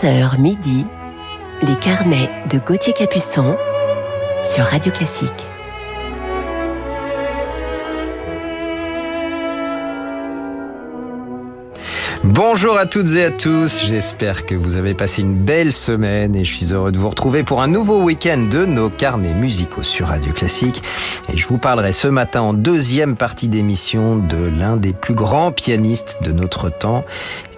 11h midi, les carnets de Gauthier Capuçon sur Radio Classique. Bonjour à toutes et à tous, j'espère que vous avez passé une belle semaine et je suis heureux de vous retrouver pour un nouveau week-end de nos carnets musicaux sur Radio Classique. Et je vous parlerai ce matin en deuxième partie d'émission de l'un des plus grands pianistes de notre temps.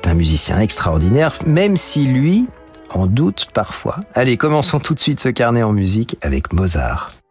C'est un musicien extraordinaire, même si lui en doute parfois. Allez, commençons tout de suite ce carnet en musique avec Mozart.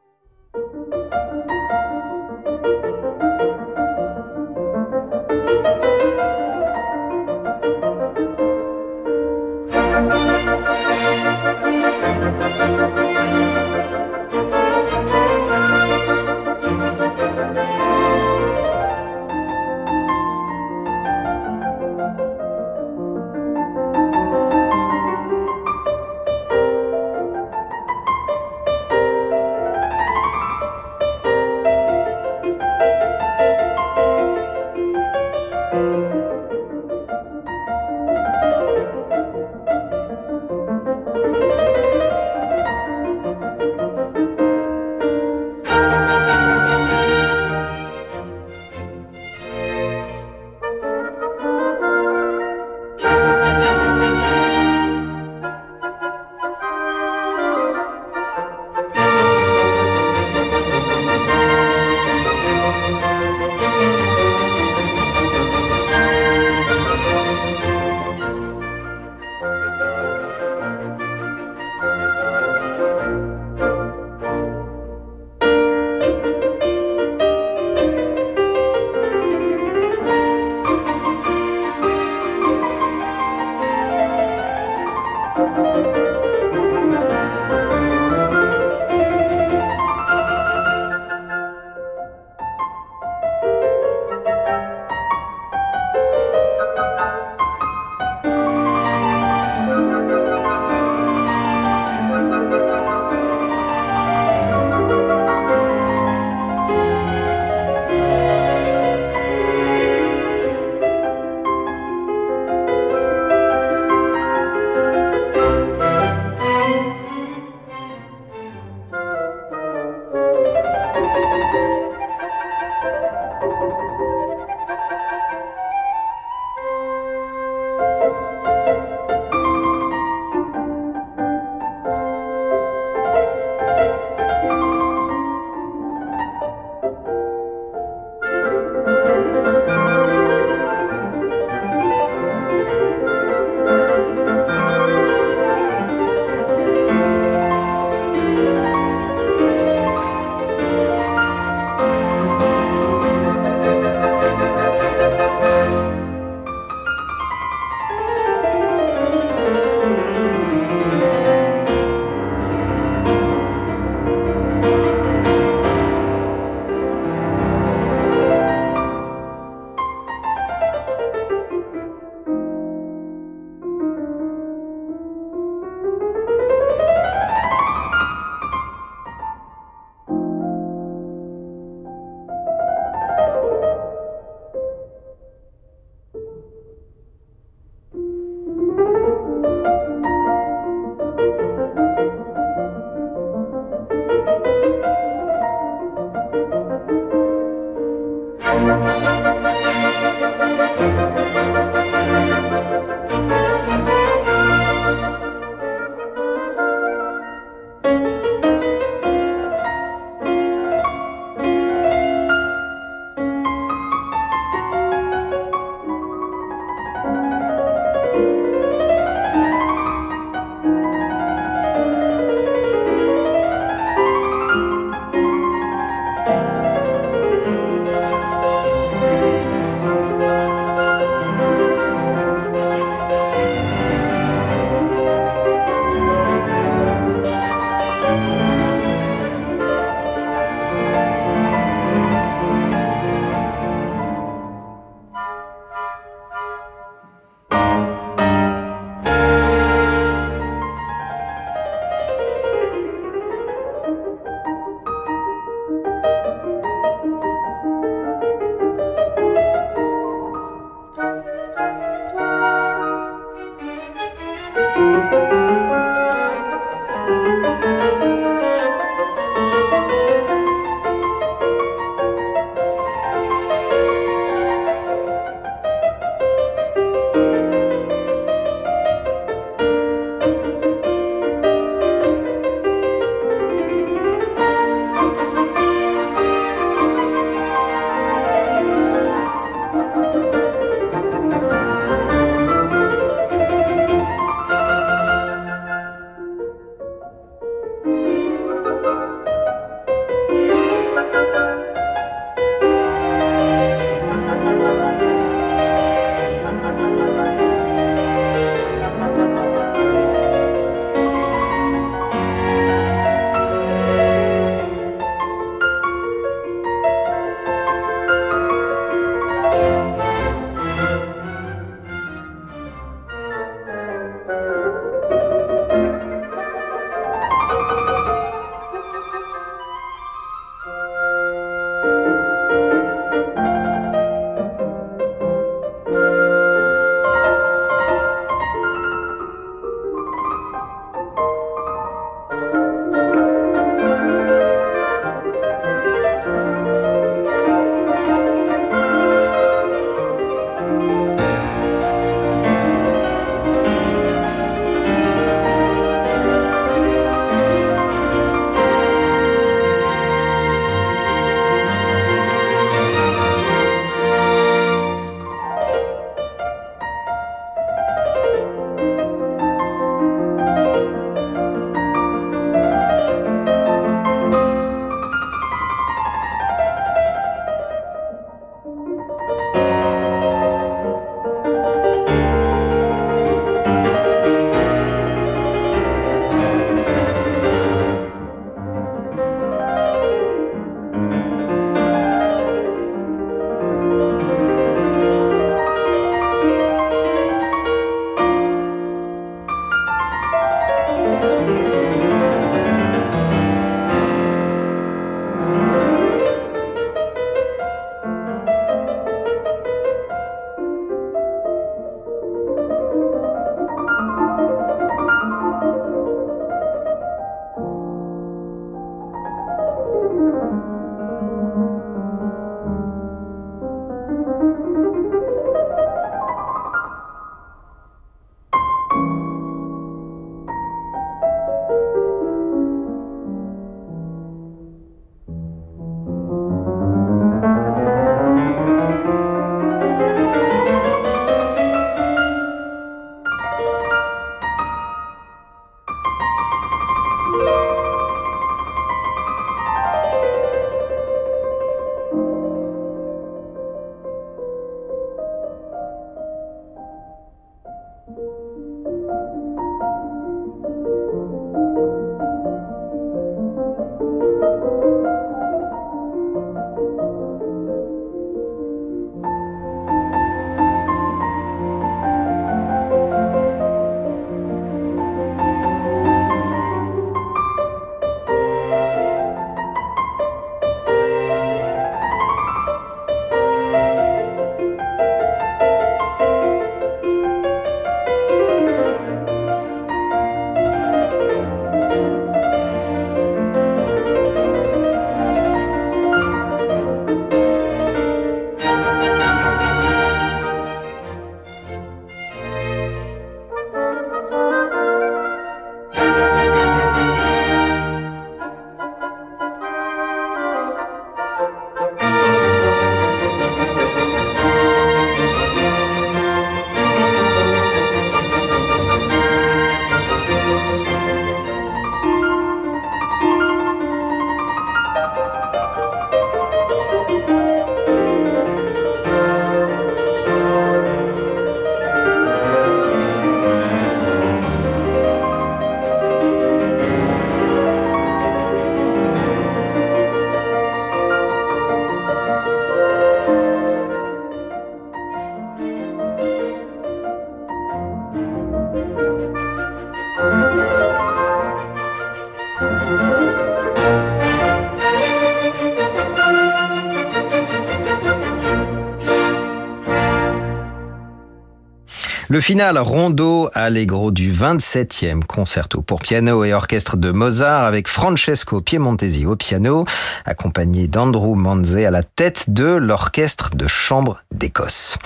Le final Rondo Allegro du 27e concerto pour piano et orchestre de Mozart avec Francesco Piemontesi au piano, accompagné d'Andrew Manze à la tête de l'orchestre de chambre d'Écosse.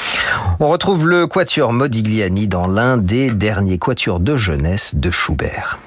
On retrouve le quatuor Modigliani dans l'un des derniers quatuors de jeunesse de Schubert.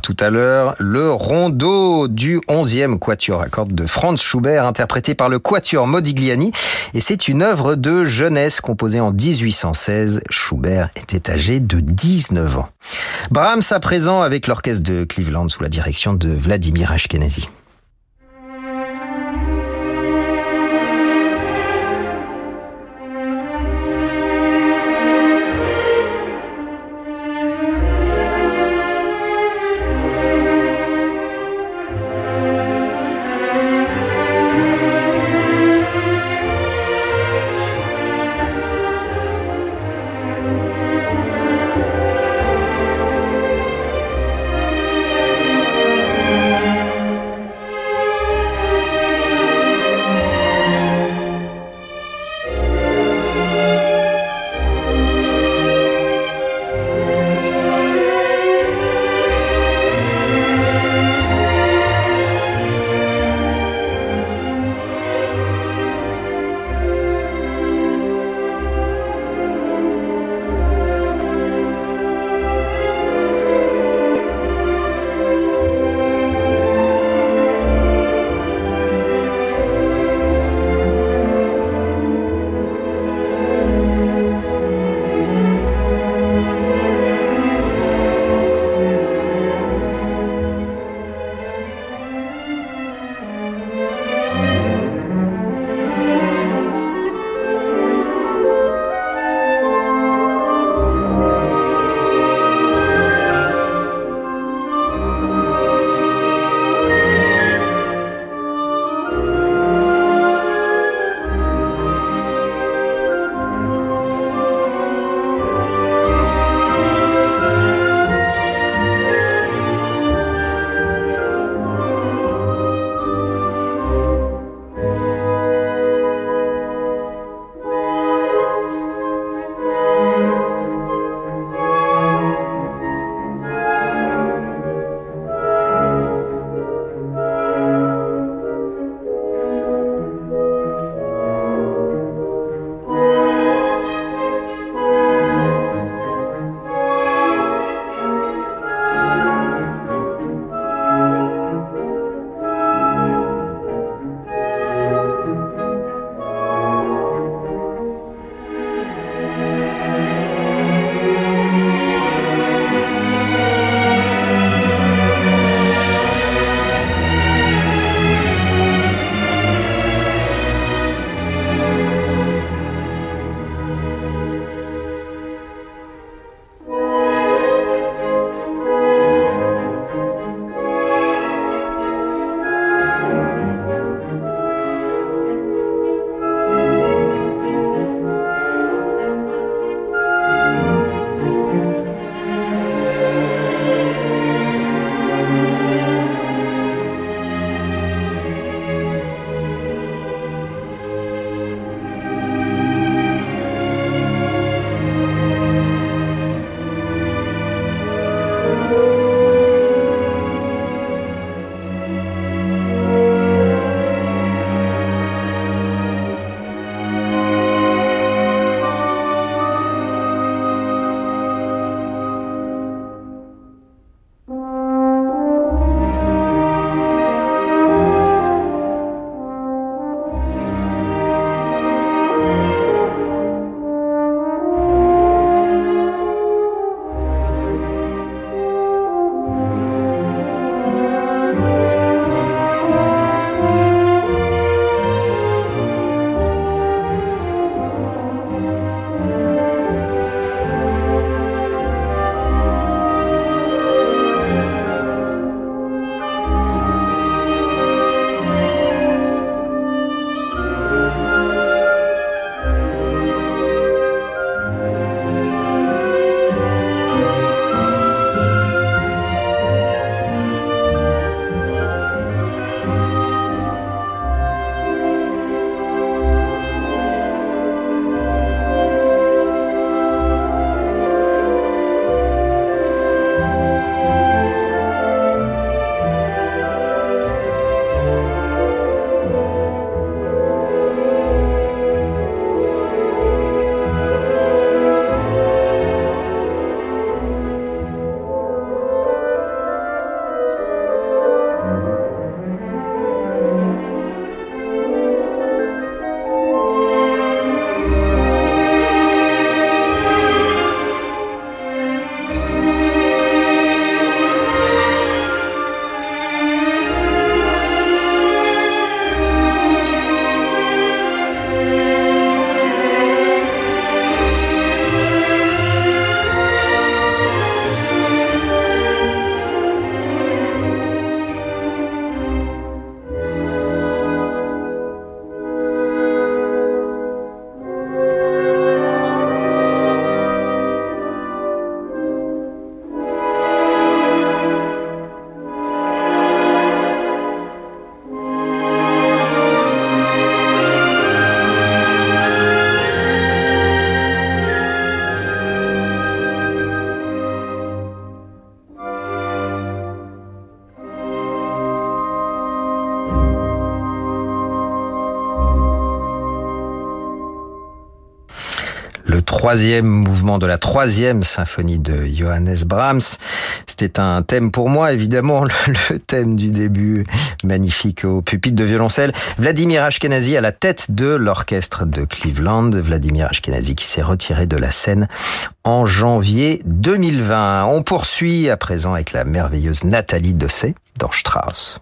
Tout à l'heure, le rondo du 11e quatuor à cordes de Franz Schubert, interprété par le quatuor Modigliani. Et c'est une œuvre de jeunesse composée en 1816. Schubert était âgé de 19 ans. Brahms à présent avec l'orchestre de Cleveland sous la direction de Vladimir Ashkenazi. Troisième mouvement de la troisième symphonie de Johannes Brahms. C'était un thème pour moi, évidemment, le, thème du début, magnifique au pupitre de violoncelle. Vladimir Ashkenazi à la tête de l'orchestre de Cleveland. Vladimir Ashkenazi qui s'est retiré de la scène en janvier 2020. On poursuit à présent avec la merveilleuse Nathalie Dosset dans Strauss.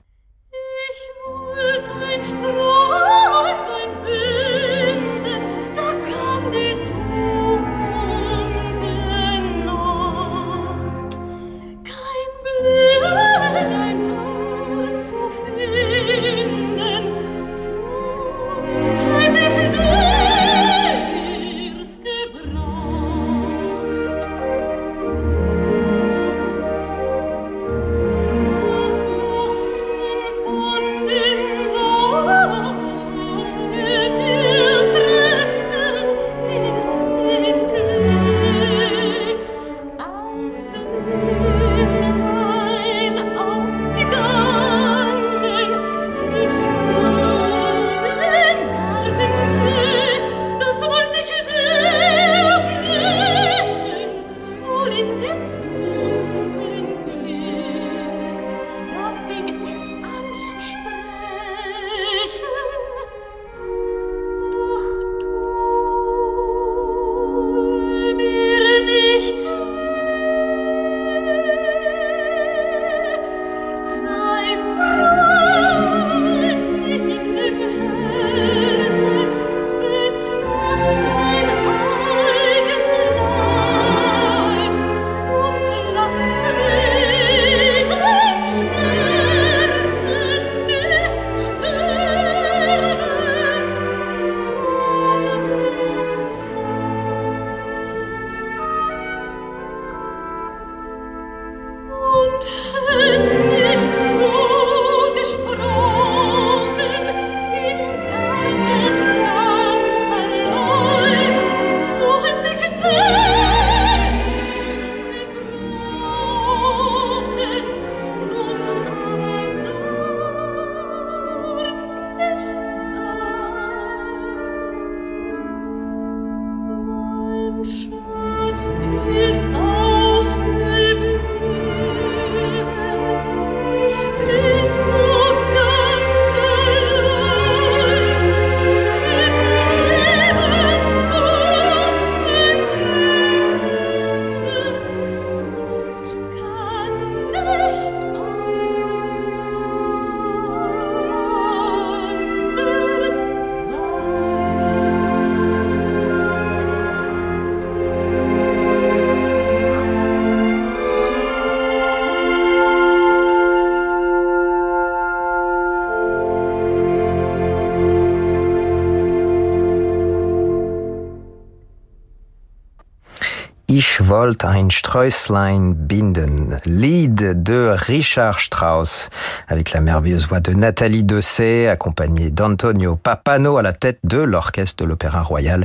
Wollte ein Sträußlein binden. Lied de Richard Strauss avec la merveilleuse voix de Nathalie Dessay accompagnée d'Antonio Papano à la tête de l'orchestre de l'Opéra Royal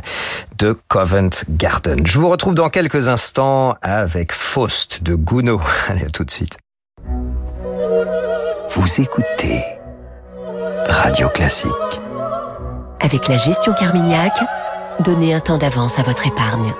de Covent Garden. Je vous retrouve dans quelques instants avec Faust de Gounod. Allez, à tout de suite. Vous écoutez Radio Classique. Avec la gestion Carmignac, donnez un temps d'avance à votre épargne.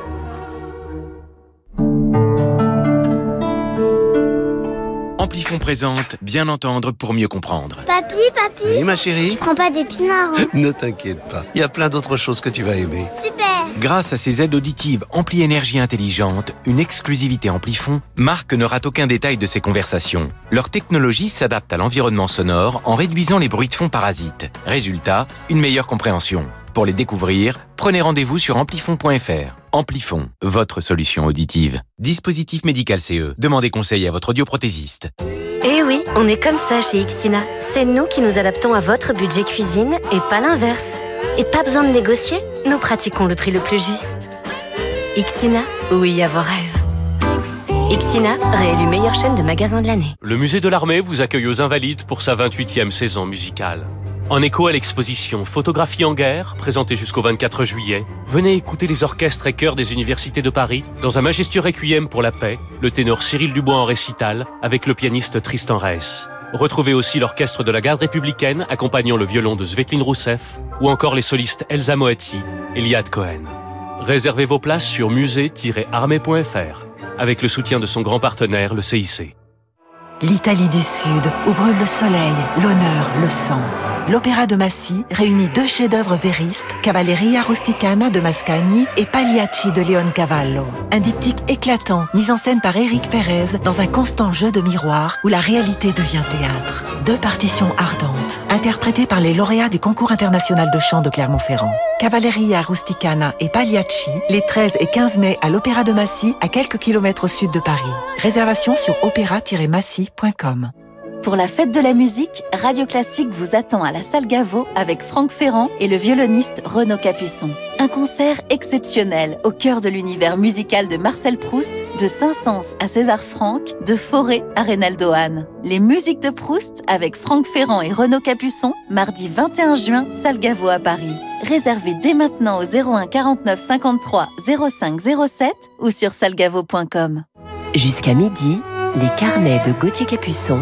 Amplifon présente Bien entendre pour mieux comprendre. Papi, papi Oui, ma chérie Tu prends pas d'épinards hein Ne t'inquiète pas, il y a plein d'autres choses que tu vas aimer. Super Grâce à ses aides auditives Ampli Énergie Intelligente, une exclusivité Amplifon, Marc ne rate aucun détail de ses conversations. Leur technologie s'adapte à l'environnement sonore en réduisant les bruits de fond parasites. Résultat, une meilleure compréhension. Pour les découvrir, prenez rendez-vous sur amplifon.fr. Amplifon, votre solution auditive. Dispositif médical CE. Demandez conseil à votre audioprothésiste. Eh oui, on est comme ça chez Ixina. C'est nous qui nous adaptons à votre budget cuisine et pas l'inverse. Et pas besoin de négocier, nous pratiquons le prix le plus juste. Ixina, oui à vos rêves. Ixina, réélu meilleure chaîne de magasins de l'année. Le musée de l'armée vous accueille aux Invalides pour sa 28e saison musicale. En écho à l'exposition Photographie en guerre, présentée jusqu'au 24 juillet, venez écouter les orchestres et chœurs des universités de Paris dans un majestueux requiem pour la paix, le ténor Cyril Dubois en récital avec le pianiste Tristan Reis. Retrouvez aussi l'orchestre de la garde républicaine accompagnant le violon de Svetlin Rousseff ou encore les solistes Elsa Moati et Liad Cohen. Réservez vos places sur musée-armée.fr avec le soutien de son grand partenaire, le CIC. L'Italie du Sud, où brûle le soleil, l'honneur, le sang. L'Opéra de Massy réunit deux chefs-d'œuvre véristes, Cavalleria Rusticana de Mascagni et Pagliacci de Leoncavallo. Un diptyque éclatant, mis en scène par Éric Pérez dans un constant jeu de miroir où la réalité devient théâtre. Deux partitions ardentes, interprétées par les lauréats du concours international de chant de Clermont-Ferrand. Cavalleria Rusticana et Pagliacci, les 13 et 15 mai à l'Opéra de Massy, à quelques kilomètres au sud de Paris. Réservation sur opéra-massy.com. Pour la fête de la musique, Radio Classique vous attend à la salle Gaveau avec Franck Ferrand et le violoniste Renaud Capuçon. Un concert exceptionnel au cœur de l'univers musical de Marcel Proust, de Saint-Saëns à César Franck, de Forêt à Reynaldo Hahn. Les musiques de Proust avec Franck Ferrand et Renaud Capuçon, mardi 21 juin, salle Gaveau à Paris. Réservez dès maintenant au 01 49 53 05 07 ou sur salgavo.com. Jusqu'à midi, les carnets de Gauthier Capuçon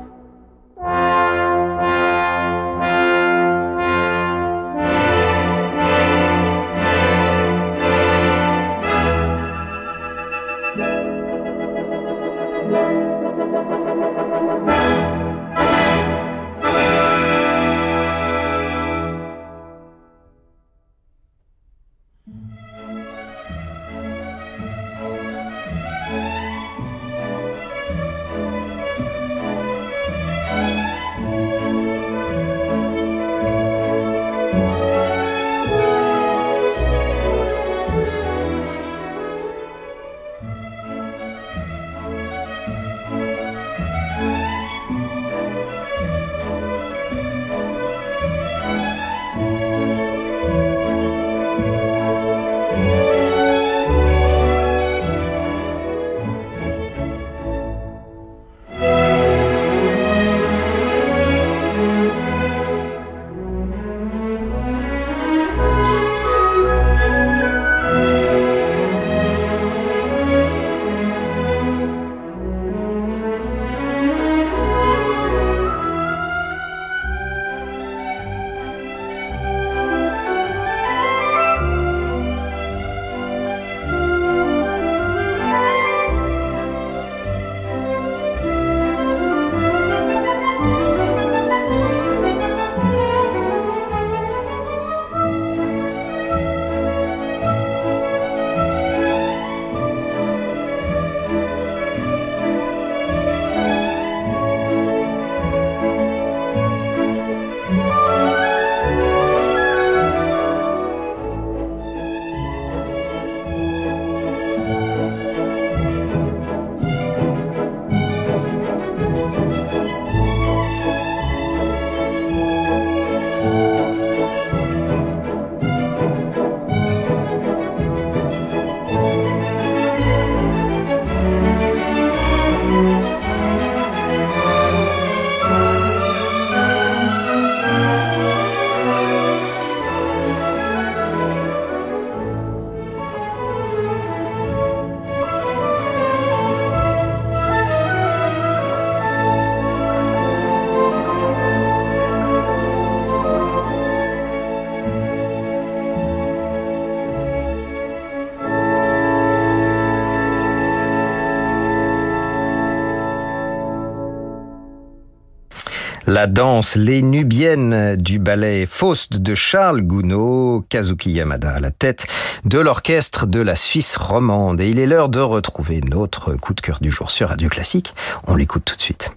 La danse Les Nubiennes du ballet Faust de Charles Gounod, Kazuki Yamada à la tête de l'orchestre de la Suisse romande. Et il est l'heure de retrouver notre coup de cœur du jour sur Radio Classique. On l'écoute tout de suite.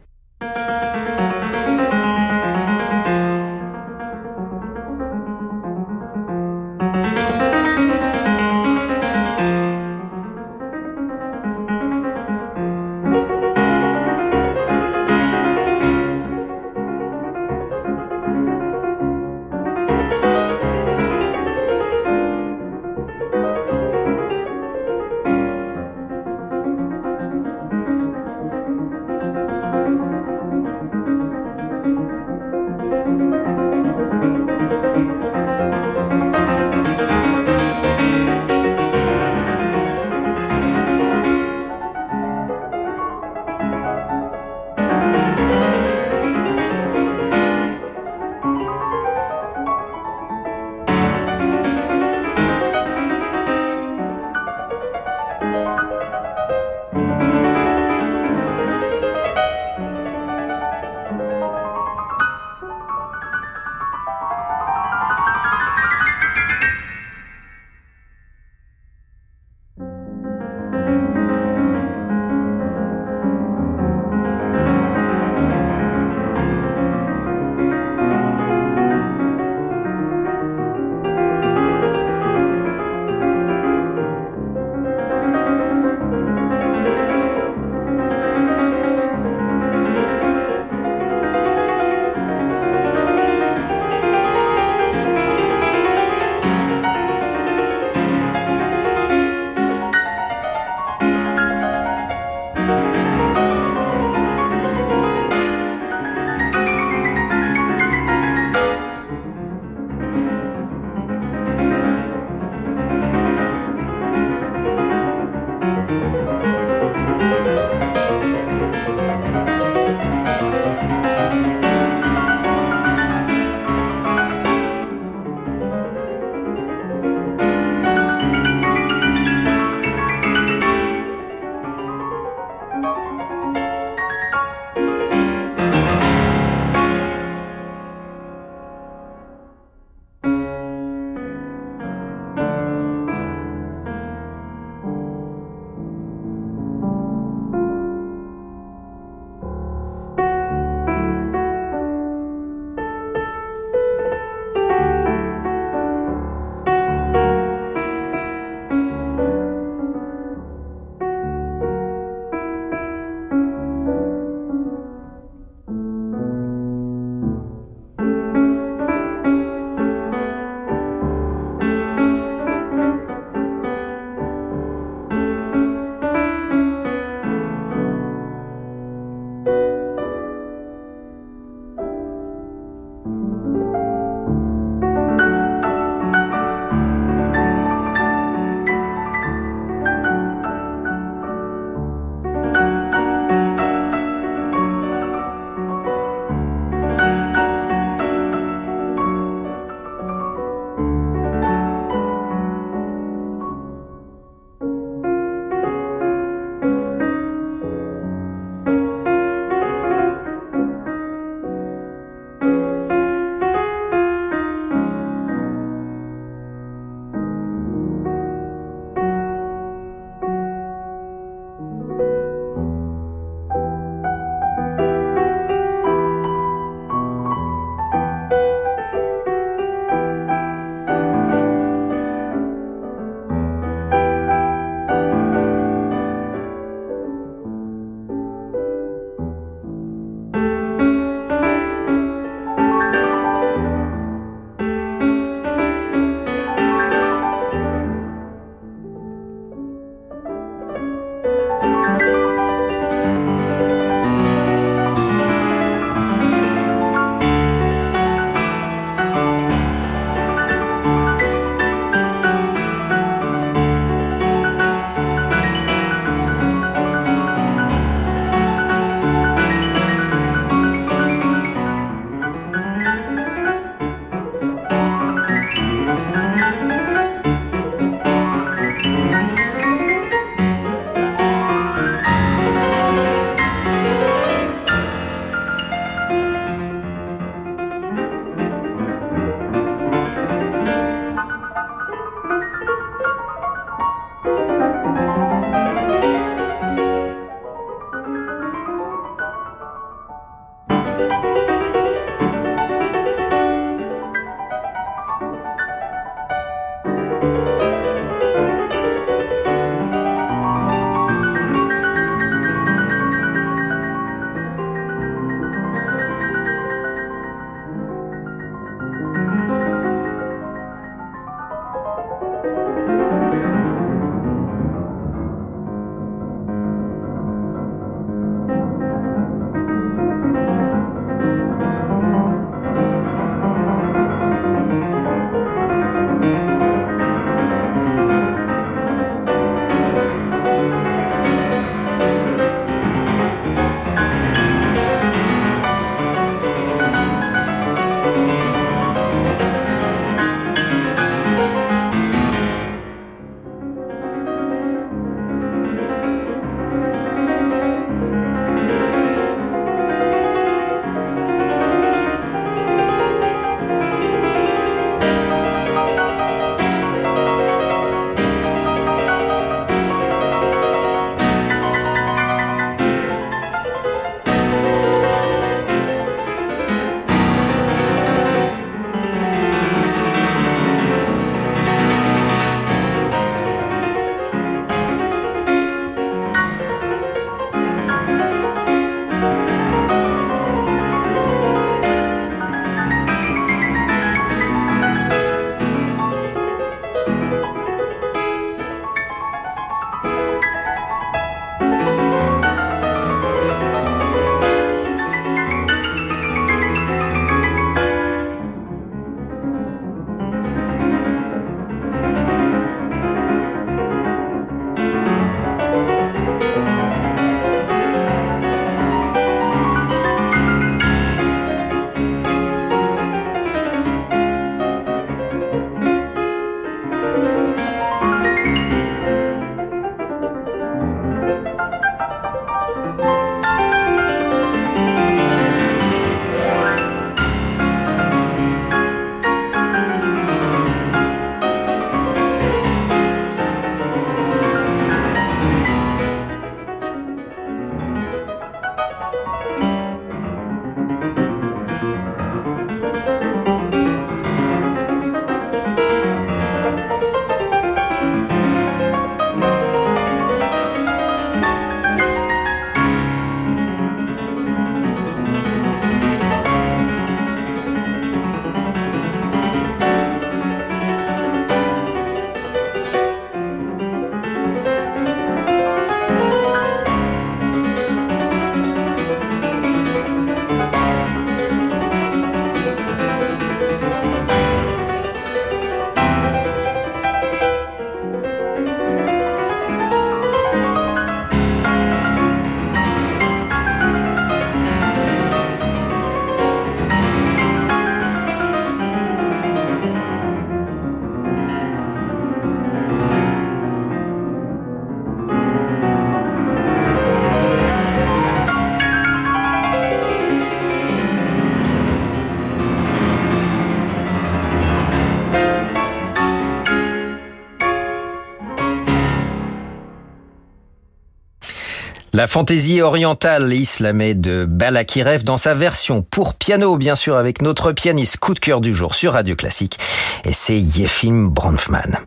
La fantaisie orientale islamée de Balakirev dans sa version pour piano, bien sûr, avec notre pianiste coup de cœur du jour sur Radio Classique, et c'est Yefim Bronfman.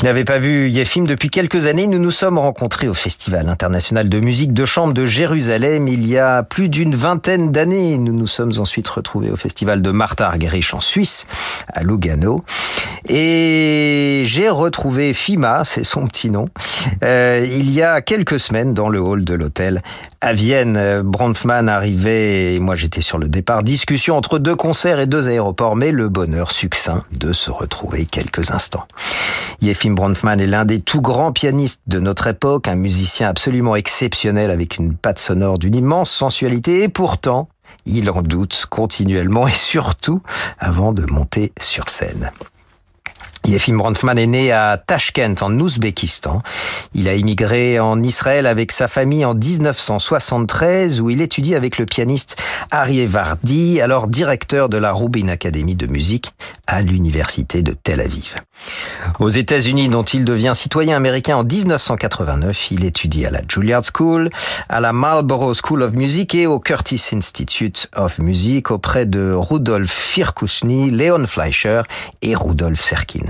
Je n'avais pas vu Yefim depuis quelques années. Nous nous sommes rencontrés au Festival international de musique de chambre de Jérusalem il y a plus d'une vingtaine d'années. Nous nous sommes ensuite retrouvés au Festival de Martha Argerich en Suisse, à Lugano. Et j'ai retrouvé Fima, c'est son petit nom, euh, il y a quelques semaines dans le hall de l'hôtel à Vienne. Bronfman arrivait moi j'étais sur le départ. Discussion entre deux concerts et deux aéroports, mais le bonheur succinct de se retrouver quelques instants. Bronfman est l'un des tout grands pianistes de notre époque, un musicien absolument exceptionnel avec une patte sonore d'une immense sensualité et pourtant, il en doute continuellement et surtout avant de monter sur scène. Yefim Bronfman est né à Tashkent, en Ouzbékistan. Il a immigré en Israël avec sa famille en 1973, où il étudie avec le pianiste Arié Vardi, alors directeur de la Rubin Academy de musique à l'université de Tel Aviv. Aux États-Unis, dont il devient citoyen américain en 1989, il étudie à la Juilliard School, à la Marlborough School of Music et au Curtis Institute of Music auprès de Rudolf Firkushny, Leon Fleischer et Rudolf Serkin.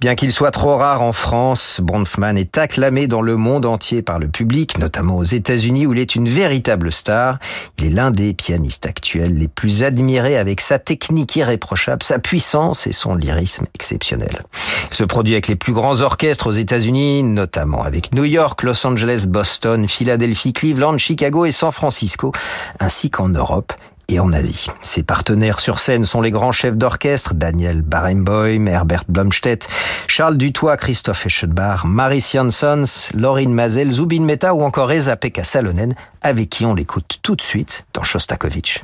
Bien qu'il soit trop rare en France, Bronfman est acclamé dans le monde entier par le public, notamment aux États-Unis où il est une véritable star. Il est l'un des pianistes actuels les plus admirés avec sa technique irréprochable, sa puissance et son lyrisme exceptionnel. Il se produit avec les plus grands orchestres aux États-Unis, notamment avec New York, Los Angeles, Boston, Philadelphie, Cleveland, Chicago et San Francisco, ainsi qu'en Europe et en Asie. Ses partenaires sur scène sont les grands chefs d'orchestre, Daniel Barenboim, Herbert Blomstedt, Charles Dutoit, Christophe Eschenbach, Maris Janssons, Laurine Mazel, Zubin Mehta ou encore Eza Pekka Salonen, avec qui on l'écoute tout de suite dans Shostakovich.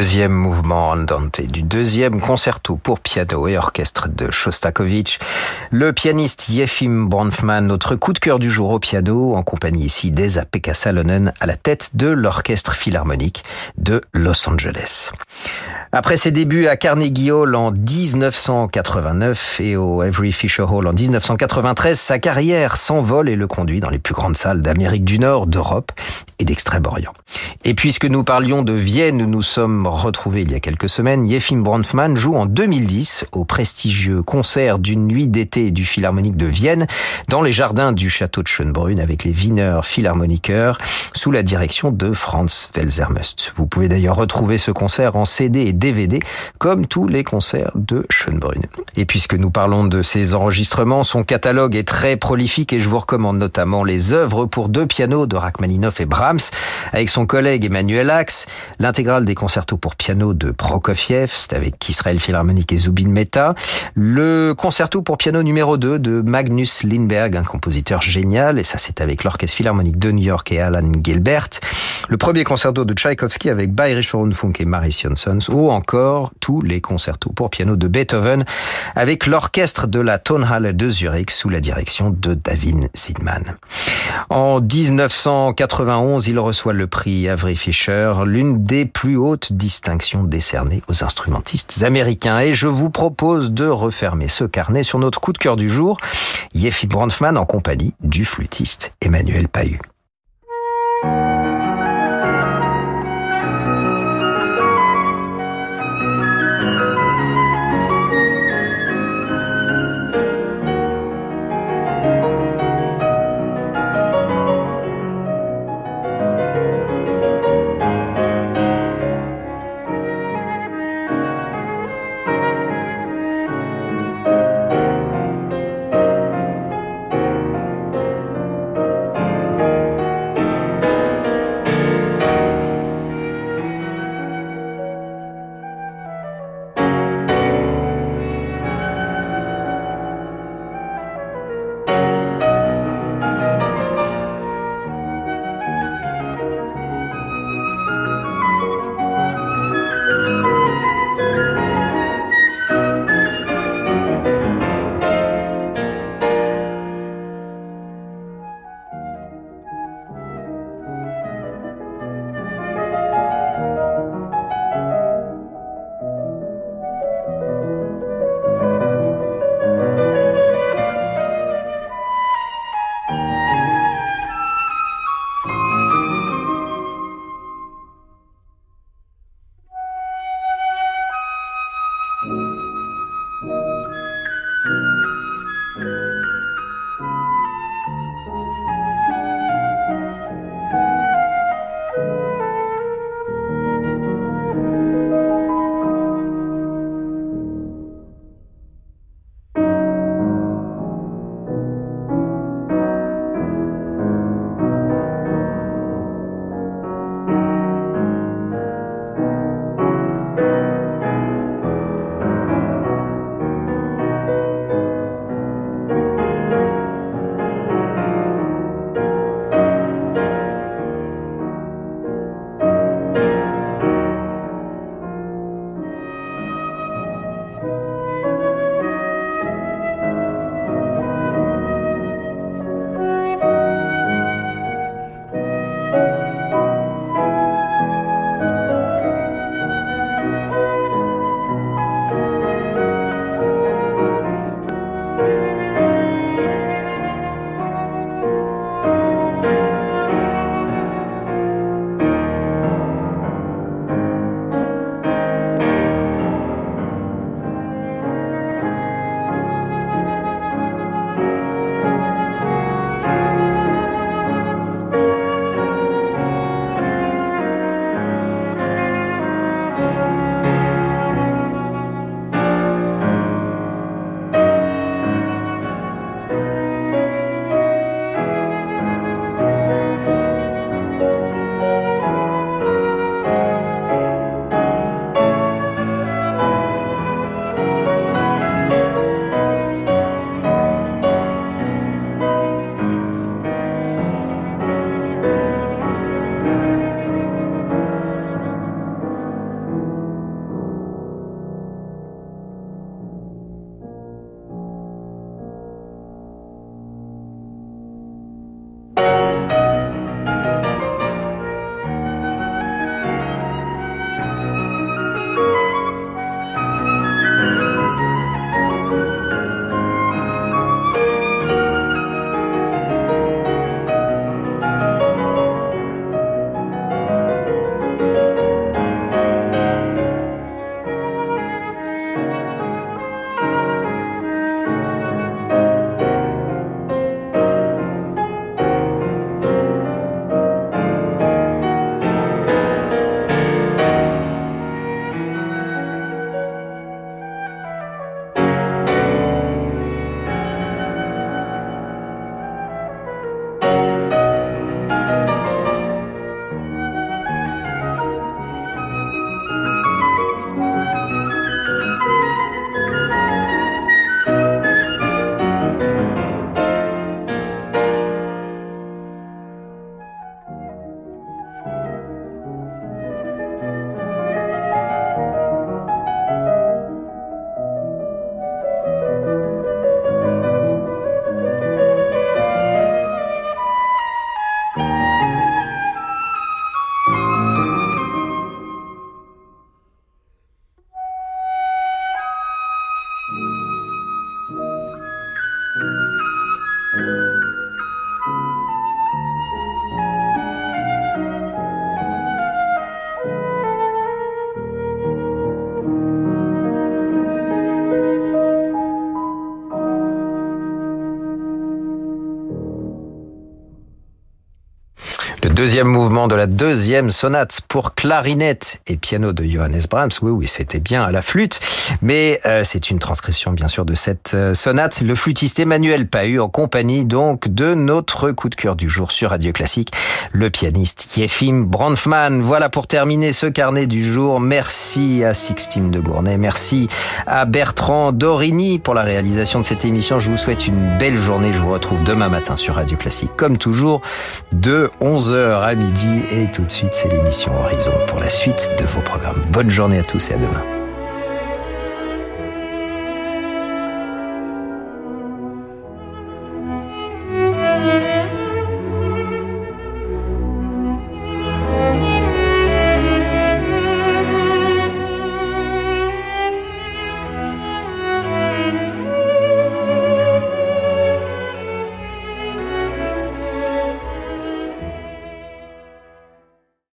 Deuxième mouvement Andante du deuxième concerto pour piano et orchestre de Shostakovich. Le pianiste Yefim Bronfman, notre coup de cœur du jour au piano, en compagnie ici d'Esa-Pekka Salonen à la tête de l'orchestre philharmonique de Los Angeles. Après ses débuts à Carnegie Hall en 1989 et au Avery Fisher Hall en 1993, sa carrière s'envole et le conduit dans les plus grandes salles d'Amérique du Nord, d'Europe et d'Extrême-Orient. Et puisque nous parlions de Vienne, nous sommes retrouvés il y a quelques semaines, Yefim Bronfman joue en 2010 au prestigieux concert d'une nuit d'été du Philharmonique de Vienne dans les jardins du château de Schönbrunn avec les Wiener Philharmoniker sous la direction de Franz Welsermust. Vous pouvez d'ailleurs retrouver ce concert en CD et DVD, comme tous les concerts de Schönbrunn. Et puisque nous parlons de ses enregistrements, son catalogue est très prolifique et je vous recommande notamment les œuvres pour deux pianos de Rachmaninoff et Brahms, avec son collègue Emmanuel Axe, l'intégrale des concertos pour piano de Prokofiev, c'est avec Israël Philharmonique et Zubin Mehta, le concerto pour piano numéro 2 de Magnus Lindberg, un compositeur génial, et ça c'est avec l'Orchestre Philharmonique de New York et Alan Gilbert, le premier concerto de Tchaïkovski avec Bayerischer Rundfunk et Maris Janssens, ou encore tous les concertos pour piano de Beethoven avec l'orchestre de la Tonhalle de Zurich sous la direction de David Sidman. En 1991, il reçoit le prix Avery Fisher, l'une des plus hautes distinctions décernées aux instrumentistes américains. Et je vous propose de refermer ce carnet sur notre coup de cœur du jour, Yeffi Bronfman en compagnie du flûtiste Emmanuel Pahu. Deuxième mouvement de la deuxième sonate pour clarinette et piano de Johannes Brahms. Oui, oui, c'était bien à la flûte, mais euh, c'est une transcription bien sûr de cette euh, sonate. Le flûtiste Emmanuel Pahu en compagnie donc de notre coup de cœur du jour sur Radio Classique, le pianiste Yefim Bronfman. Voilà pour terminer ce carnet du jour. Merci à Sixtine de Gournay, merci à Bertrand Dorini pour la réalisation de cette émission. Je vous souhaite une belle journée. Je vous retrouve demain matin sur Radio Classique, comme toujours, de 11h à midi. Et tout de suite, c'est l'émission Horizon pour la suite de vos programmes. Bonne journée à tous et à demain.